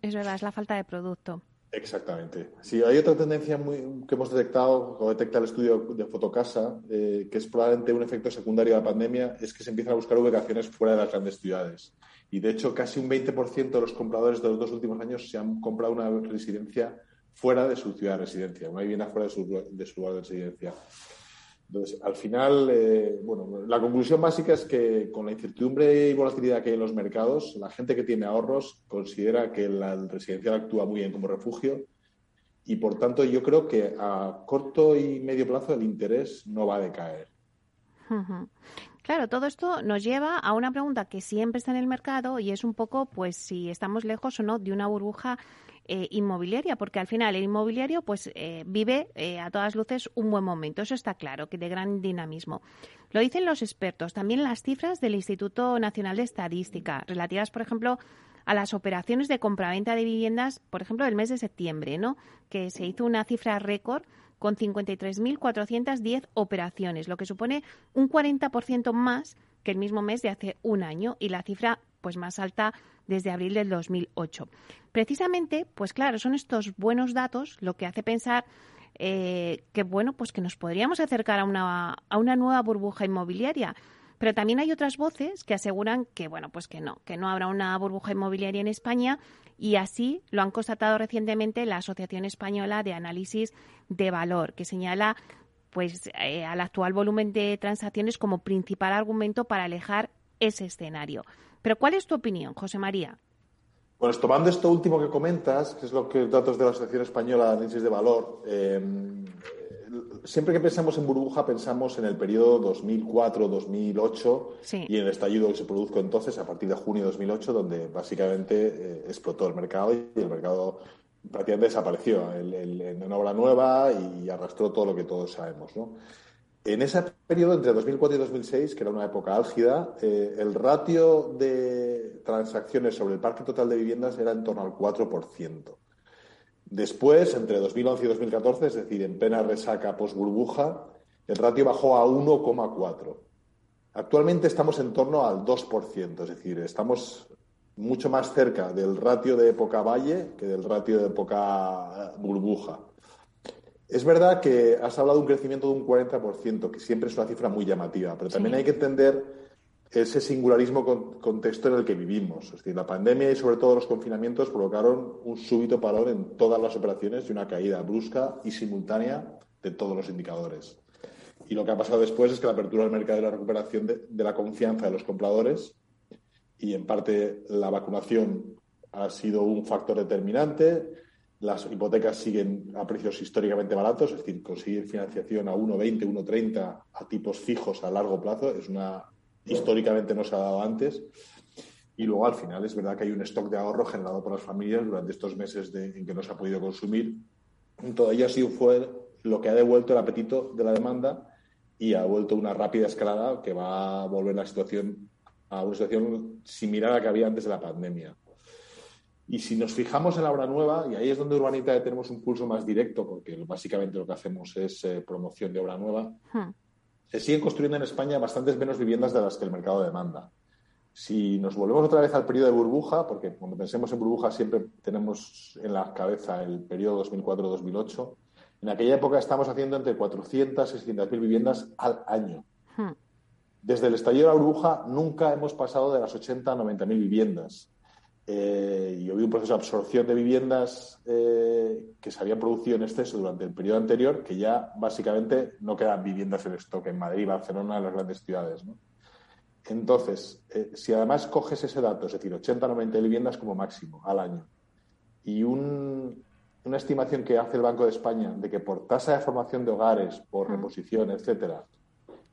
Es verdad, es la falta de producto. Exactamente. Sí, hay otra tendencia muy, que hemos detectado, o detecta el estudio de Fotocasa, eh, que es probablemente un efecto secundario de la pandemia, es que se empiezan a buscar ubicaciones fuera de las grandes ciudades. Y de hecho, casi un 20% de los compradores de los dos últimos años se han comprado una residencia fuera de su ciudad de residencia, una vivienda fuera de su, de su lugar de residencia. Entonces, al final, eh, bueno, la conclusión básica es que con la incertidumbre y volatilidad que hay en los mercados, la gente que tiene ahorros considera que la residencial actúa muy bien como refugio y, por tanto, yo creo que a corto y medio plazo el interés no va a decaer. Claro, todo esto nos lleva a una pregunta que siempre está en el mercado y es un poco, pues, si estamos lejos o no de una burbuja eh, inmobiliaria, porque al final el inmobiliario pues eh, vive eh, a todas luces un buen momento, eso está claro, que de gran dinamismo. Lo dicen los expertos, también las cifras del Instituto Nacional de Estadística, relativas, por ejemplo, a las operaciones de compraventa de viviendas, por ejemplo, del mes de septiembre, ¿no? que se hizo una cifra récord con 53.410 operaciones, lo que supone un 40% más que el mismo mes de hace un año y la cifra pues más alta desde abril del 2008. Precisamente, pues claro, son estos buenos datos lo que hace pensar eh, que bueno, pues que nos podríamos acercar a una, a una nueva burbuja inmobiliaria. Pero también hay otras voces que aseguran que bueno, pues que no, que no habrá una burbuja inmobiliaria en España y así lo han constatado recientemente la Asociación Española de Análisis de Valor, que señala pues eh, al actual volumen de transacciones como principal argumento para alejar ese escenario. Pero ¿cuál es tu opinión, José María? Pues tomando esto último que comentas, que es lo que datos de la Asociación Española de Análisis de Valor, em, siempre que pensamos en burbuja pensamos en el periodo 2004-2008 y en el estallido que se produjo entonces a partir de junio de 2008, donde básicamente eh, explotó el mercado y el mercado prácticamente desapareció en una obra nueva y arrastró todo lo que todos sabemos. ¿no? En ese periodo, entre 2004 y 2006, que era una época álgida, eh, el ratio de transacciones sobre el parque total de viviendas era en torno al 4%. Después, entre 2011 y 2014, es decir, en plena resaca post-burbuja, el ratio bajó a 1,4. Actualmente estamos en torno al 2%, es decir, estamos mucho más cerca del ratio de época valle que del ratio de época burbuja. Es verdad que has hablado de un crecimiento de un 40%, que siempre es una cifra muy llamativa, pero también hay que entender ese singularismo contexto en el que vivimos. Es decir, la pandemia y sobre todo los confinamientos provocaron un súbito parón en todas las operaciones y una caída brusca y simultánea de todos los indicadores. Y lo que ha pasado después es que la apertura del mercado y la recuperación de, de la confianza de los compradores y en parte la vacunación ha sido un factor determinante. Las hipotecas siguen a precios históricamente baratos, es decir, conseguir financiación a 1,20, 1,30 a tipos fijos a largo plazo es una históricamente no se ha dado antes. Y luego al final es verdad que hay un stock de ahorro generado por las familias durante estos meses en que no se ha podido consumir. Todo ello ha sido fue lo que ha devuelto el apetito de la demanda y ha vuelto una rápida escalada que va a volver la situación a una situación similar a la que había antes de la pandemia. Y si nos fijamos en la obra nueva, y ahí es donde Urbanita tenemos un pulso más directo, porque básicamente lo que hacemos es eh, promoción de obra nueva, hmm se siguen construyendo en España bastantes menos viviendas de las que el mercado demanda. Si nos volvemos otra vez al periodo de burbuja, porque cuando pensemos en burbuja siempre tenemos en la cabeza el periodo 2004-2008, en aquella época estamos haciendo entre 400 y 600 mil viviendas al año. Hmm. Desde el estallido de la burbuja nunca hemos pasado de las 80 a 90 mil viviendas. Eh, y hubo un proceso de absorción de viviendas eh, que se habían producido en exceso durante el periodo anterior, que ya básicamente no quedan viviendas en stock en Madrid, Barcelona, en las grandes ciudades. Entonces, eh, si además coges ese dato, es decir, 80 90 viviendas como máximo al año, y una estimación que hace el Banco de España de que por tasa de formación de hogares, por reposición, etcétera,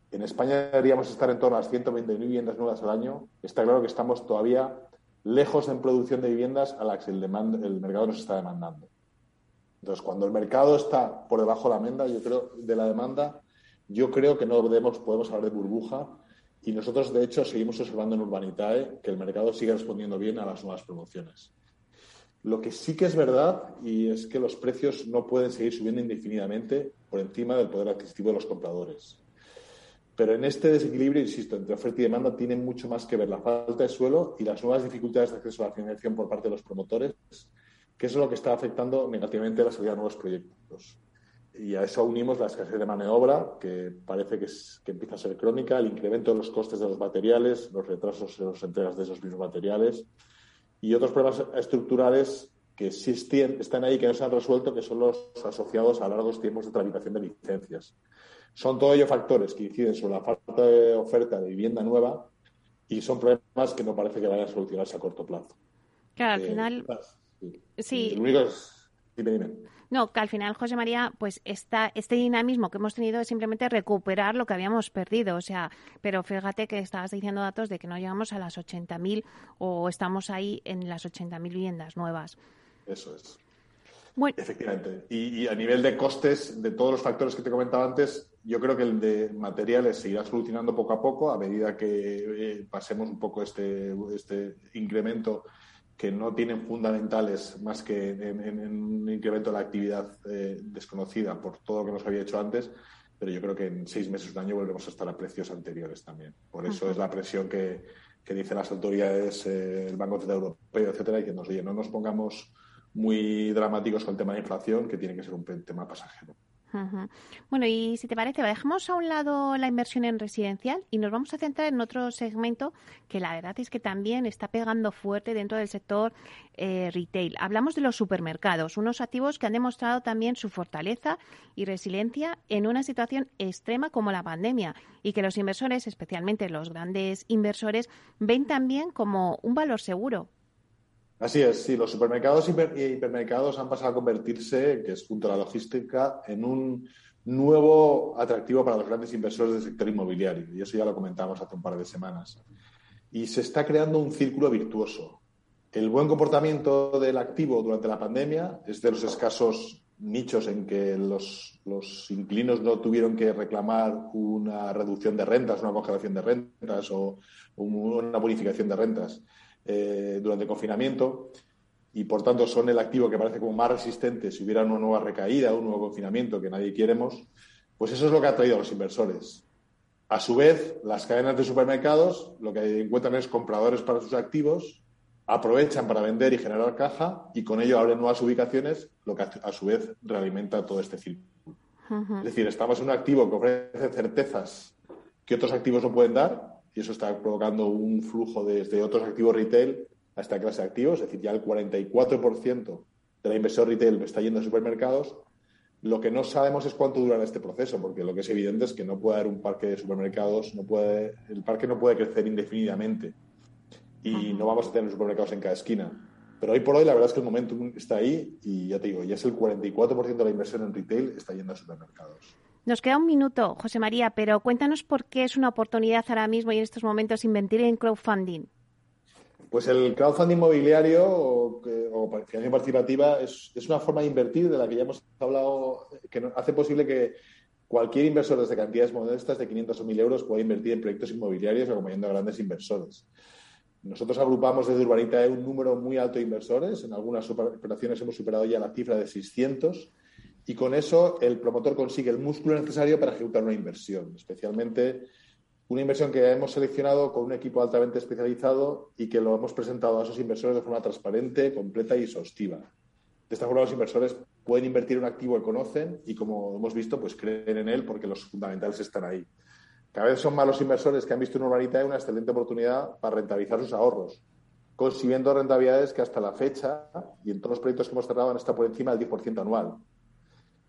en España deberíamos estar en torno a las 120.000 viviendas nuevas al año, está claro que estamos todavía lejos en producción de viviendas a las que el, mercado nos está demandando. Entonces, cuando el mercado está por debajo de la demanda, yo creo, de la demanda, yo creo que no podemos, podemos hablar de burbuja y nosotros, de hecho, seguimos observando en Urbanitae que el mercado sigue respondiendo bien a las nuevas promociones. Lo que sí que es verdad y es que los precios no pueden seguir subiendo indefinidamente por encima del poder adquisitivo de los compradores. Pero en este desequilibrio, insisto, entre oferta y demanda tiene mucho más que ver la falta de suelo y las nuevas dificultades de acceso a la financiación por parte de los promotores, que es lo que está afectando negativamente la salida de nuevos proyectos. Y a eso unimos la escasez de mano de obra, que parece que, que empieza a ser crónica, el incremento de los costes de los materiales, los retrasos en las entregas de esos mismos materiales y otros problemas estructurales que existen, están ahí, que no se han resuelto, que son los asociados a largos tiempos de tramitación de licencias. Son todos ellos factores que inciden sobre la falta de oferta de vivienda nueva y son problemas que no parece que vayan a solucionarse a corto plazo. Claro, al eh, final. Sí. No, que al final, José María, pues esta, este dinamismo que hemos tenido es simplemente recuperar lo que habíamos perdido. O sea, pero fíjate que estabas diciendo datos de que no llegamos a las 80.000 o estamos ahí en las 80.000 viviendas nuevas. Eso es. Efectivamente. Y, a nivel de costes, de todos los factores que te comentaba antes, yo creo que el de materiales se irá solucionando poco a poco a medida que eh, pasemos un poco este, este incremento que no tienen fundamentales más que en, un incremento de la actividad eh, desconocida por todo lo que nos había hecho antes, pero yo creo que en seis meses, un año, volvemos a estar a precios anteriores también. Por eso es la presión que, que dicen las autoridades, eh, el Banco Central Europeo, etcétera, y que nos oye, no nos pongamos muy dramáticos con el tema de inflación, que tiene que ser un tema pasajero. Bueno, y si te parece, dejamos a un lado la inversión en residencial y nos vamos a centrar en otro segmento que la verdad es que también está pegando fuerte dentro del sector eh, retail. Hablamos de los supermercados, unos activos que han demostrado también su fortaleza y resiliencia en una situación extrema como la pandemia y que los inversores, especialmente los grandes inversores, ven también como un valor seguro Así es, sí, los supermercados y hipermercados han pasado a convertirse, que es junto a la logística, en un nuevo atractivo para los grandes inversores del sector inmobiliario. Y eso ya lo comentamos hace un par de semanas. Y se está creando un círculo virtuoso. El buen comportamiento del activo durante la pandemia es de los escasos nichos en que los, los inquilinos no tuvieron que reclamar una reducción de rentas, una congelación de rentas o una bonificación de rentas eh, durante el confinamiento y por tanto son el activo que parece como más resistente si hubiera una nueva recaída, un nuevo confinamiento que nadie queremos, pues eso es lo que ha traído a los inversores. A su vez, las cadenas de supermercados lo que encuentran es compradores para sus activos aprovechan para vender y generar caja y con ello abren nuevas ubicaciones, lo que a su vez realimenta todo este círculo. Es decir, estamos en un activo que ofrece certezas que otros activos no pueden dar y eso está provocando un flujo desde otros activos retail a esta clase de activos, es decir, ya el 44% de la inversión retail está yendo a supermercados. Lo que no sabemos es cuánto durará este proceso, porque lo que es evidente es que no puede haber un parque de supermercados, no puede, el parque no puede crecer indefinidamente y no vamos a tener supermercados en cada esquina. Pero hoy por hoy la verdad es que el momento está ahí y ya te digo, ya es el 44% de la inversión en retail está yendo a supermercados. Nos queda un minuto, José María, pero cuéntanos por qué es una oportunidad ahora mismo y en estos momentos invertir en crowdfunding. Pues el crowdfunding inmobiliario o, financiación participativa es, es, una forma de invertir de la que ya hemos hablado, que hace posible que cualquier inversor desde cantidades modestas de 500 o 1.000 euros pueda invertir en proyectos inmobiliarios acompañando a grandes inversores. Nosotros agrupamos desde Urbanita un número muy alto de inversores. En algunas operaciones hemos superado ya la cifra de 600 y con eso el promotor consigue el músculo necesario para ejecutar una inversión, especialmente una inversión que hemos seleccionado con un equipo altamente especializado y que lo hemos presentado a esos inversores de forma transparente, completa y exhaustiva. De esta forma los inversores pueden invertir en un activo que conocen y, como hemos visto, pues creen en él porque los fundamentales están ahí. Cada vez son más los inversores que han visto en Urbanita una excelente oportunidad para rentabilizar sus ahorros, consiguiendo rentabilidades que hasta la fecha y en todos los proyectos que hemos cerrado han estado por encima del 10% anual.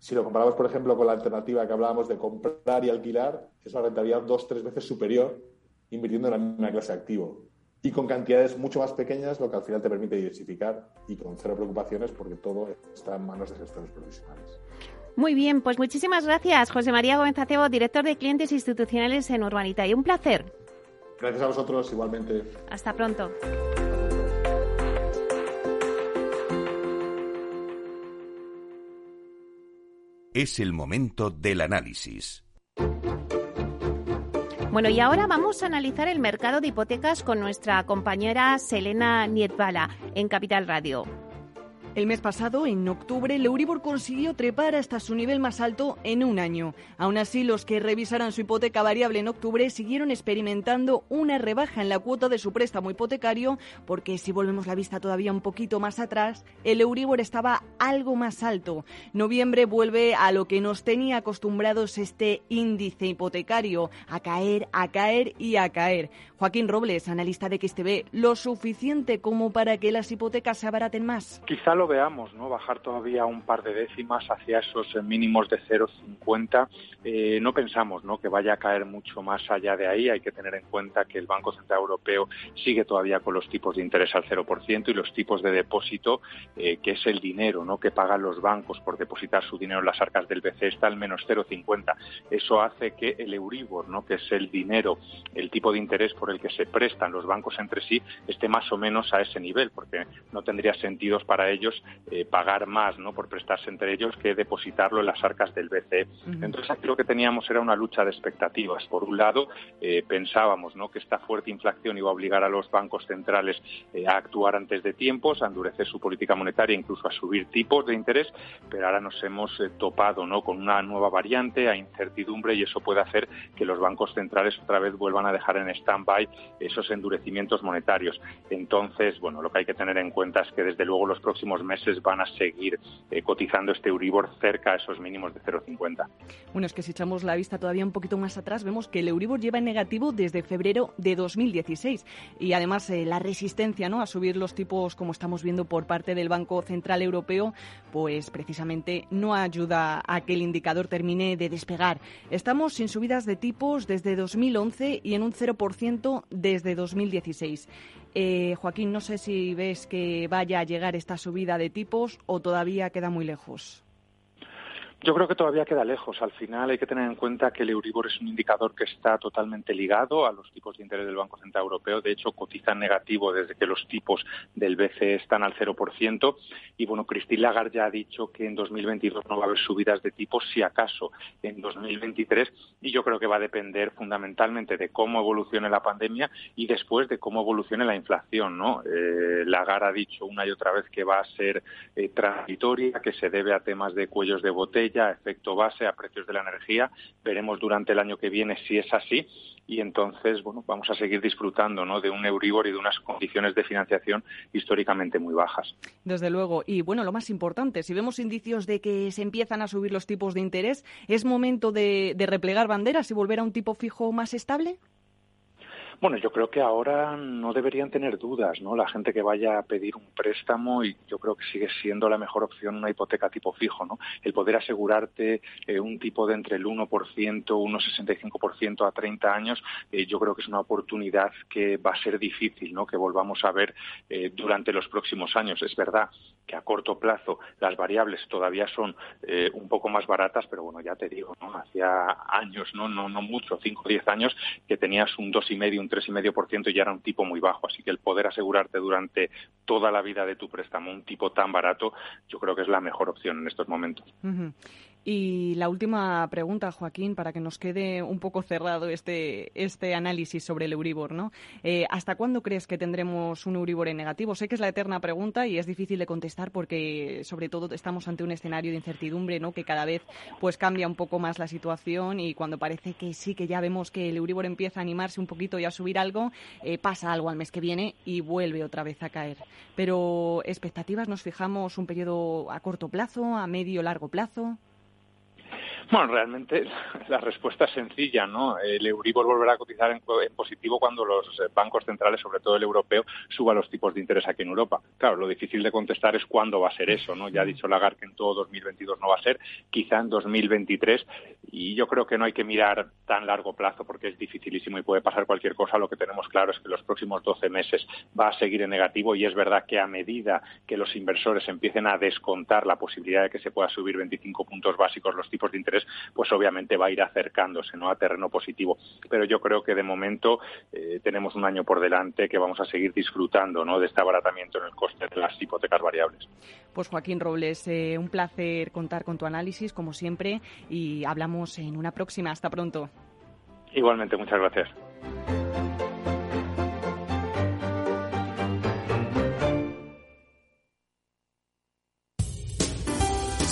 Si lo comparamos, por ejemplo, con la alternativa que hablábamos de comprar y alquilar, es una rentabilidad dos, tres veces superior invirtiendo en la misma clase de activo. Y con cantidades mucho más pequeñas, lo que al final te permite diversificar y con cero preocupaciones porque todo está en manos de gestores profesionales. Muy bien, pues muchísimas gracias, José María Gómez Acebo, director de clientes institucionales en Urbanita. Y un placer. Gracias a vosotros, igualmente. Hasta pronto. Es el momento del análisis. Bueno, y ahora vamos a analizar el mercado de hipotecas con nuestra compañera Selena Nietbala en Capital Radio. El mes pasado, en octubre, el Euribor consiguió trepar hasta su nivel más alto en un año. Aún así, los que revisaran su hipoteca variable en octubre siguieron experimentando una rebaja en la cuota de su préstamo hipotecario, porque si volvemos la vista todavía un poquito más atrás, el Euribor estaba algo más alto. Noviembre vuelve a lo que nos tenía acostumbrados este índice hipotecario, a caer, a caer y a caer. Joaquín Robles, analista de XTB, ¿lo suficiente como para que las hipotecas se abaraten más? Quizá lo veamos, ¿no? Bajar todavía un par de décimas hacia esos mínimos de 0,50. Eh, no pensamos, ¿no? Que vaya a caer mucho más allá de ahí. Hay que tener en cuenta que el Banco Central Europeo sigue todavía con los tipos de interés al 0% y los tipos de depósito, eh, que es el dinero, ¿no? Que pagan los bancos por depositar su dinero en las arcas del BCE está al menos 0,50. Eso hace que el Euribor, ¿no? Que es el dinero, el tipo de interés por el que se prestan los bancos entre sí, esté más o menos a ese nivel, porque no tendría sentido para ellos eh, pagar más ¿no? por prestarse entre ellos que depositarlo en las arcas del BCE. Entonces aquí lo que teníamos era una lucha de expectativas. Por un lado, eh, pensábamos ¿no? que esta fuerte inflación iba a obligar a los bancos centrales eh, a actuar antes de tiempos, a endurecer su política monetaria, incluso a subir tipos de interés, pero ahora nos hemos topado ¿no? con una nueva variante, a incertidumbre, y eso puede hacer que los bancos centrales otra vez vuelvan a dejar en stand-by esos endurecimientos monetarios. Entonces, bueno, lo que hay que tener en cuenta es que desde luego los próximos meses van a seguir eh, cotizando este Euribor cerca a esos mínimos de 0,50. Bueno, es que si echamos la vista todavía un poquito más atrás, vemos que el Euribor lleva en negativo desde febrero de 2016 y además eh, la resistencia ¿no? a subir los tipos, como estamos viendo por parte del Banco Central Europeo, pues precisamente no ayuda a que el indicador termine de despegar. Estamos sin subidas de tipos desde 2011 y en un 0% desde 2016. Eh, Joaquín, no sé si ves que vaya a llegar esta subida de tipos o todavía queda muy lejos. Yo creo que todavía queda lejos. Al final hay que tener en cuenta que el Euribor es un indicador que está totalmente ligado a los tipos de interés del Banco Central Europeo. De hecho, cotiza negativo desde que los tipos del BCE están al 0%. Y bueno, Christine Lagarde ya ha dicho que en 2022 no va a haber subidas de tipos, si acaso en 2023. Y yo creo que va a depender fundamentalmente de cómo evolucione la pandemia y después de cómo evolucione la inflación. ¿no? Eh, Lagarde ha dicho una y otra vez que va a ser eh, transitoria, que se debe a temas de cuellos de botella ya efecto base a precios de la energía. Veremos durante el año que viene si es así y entonces bueno vamos a seguir disfrutando ¿no? de un Euribor y de unas condiciones de financiación históricamente muy bajas. Desde luego. Y bueno, lo más importante, si vemos indicios de que se empiezan a subir los tipos de interés, ¿es momento de, de replegar banderas y volver a un tipo fijo más estable? Bueno, yo creo que ahora no deberían tener dudas, ¿no? La gente que vaya a pedir un préstamo y yo creo que sigue siendo la mejor opción una hipoteca tipo fijo, ¿no? El poder asegurarte eh, un tipo de entre el 1%, 1,65% a 30 años, eh, yo creo que es una oportunidad que va a ser difícil, ¿no? Que volvamos a ver eh, durante los próximos años. Es verdad que a corto plazo las variables todavía son un poco más baratas, pero bueno, ya te digo, ¿no? Hacía años, no, no, no mucho, 5 o 10 años, que tenías un 2,5, un 3,5% y ya era un tipo muy bajo. Así que el poder asegurarte durante toda la vida de tu préstamo un tipo tan barato, yo creo que es la mejor opción en estos momentos. Y la última pregunta, Joaquín, para que nos quede un poco cerrado este, este análisis sobre el Euribor, ¿no? Eh, ¿Hasta cuándo crees que tendremos un Euribor en negativo? Sé que es la eterna pregunta y es difícil de contestar porque, sobre todo, estamos ante un escenario de incertidumbre, ¿no? Que cada vez pues cambia un poco más la situación y cuando parece que sí, que ya vemos que el Euribor empieza a animarse un poquito y a subir algo, eh, pasa algo al mes que viene y vuelve otra vez a caer. Pero, ¿expectativas nos fijamos un periodo a corto plazo, a medio largo plazo? Bueno, realmente la respuesta es sencilla, ¿no? El Euribor volverá a cotizar en, positivo cuando los eh, bancos centrales, sobre todo el europeo, suban los tipos de interés aquí en Europa. Claro, lo difícil de contestar es cuándo va a ser eso, ¿no? Ya ha dicho Lagarde que en todo 2022 no va a ser, quizá en 2023, y yo creo que no hay que mirar tan largo plazo porque es dificilísimo y puede pasar cualquier cosa. Lo que tenemos claro es que los próximos 12 meses va a seguir en negativo y es verdad que a medida que los inversores empiecen a descontar la posibilidad de que se pueda subir 25 puntos básicos los tipos de interés, pues obviamente va a ir acercándose ¿no? a terreno positivo. Pero yo creo que de momento eh, tenemos un año por delante que vamos a seguir disfrutando ¿no? de este abaratamiento en el coste de las hipotecas variables. Pues Joaquín Robles, eh, un placer contar con tu análisis, como siempre, y hablamos en una próxima. Hasta pronto. Igualmente, muchas gracias.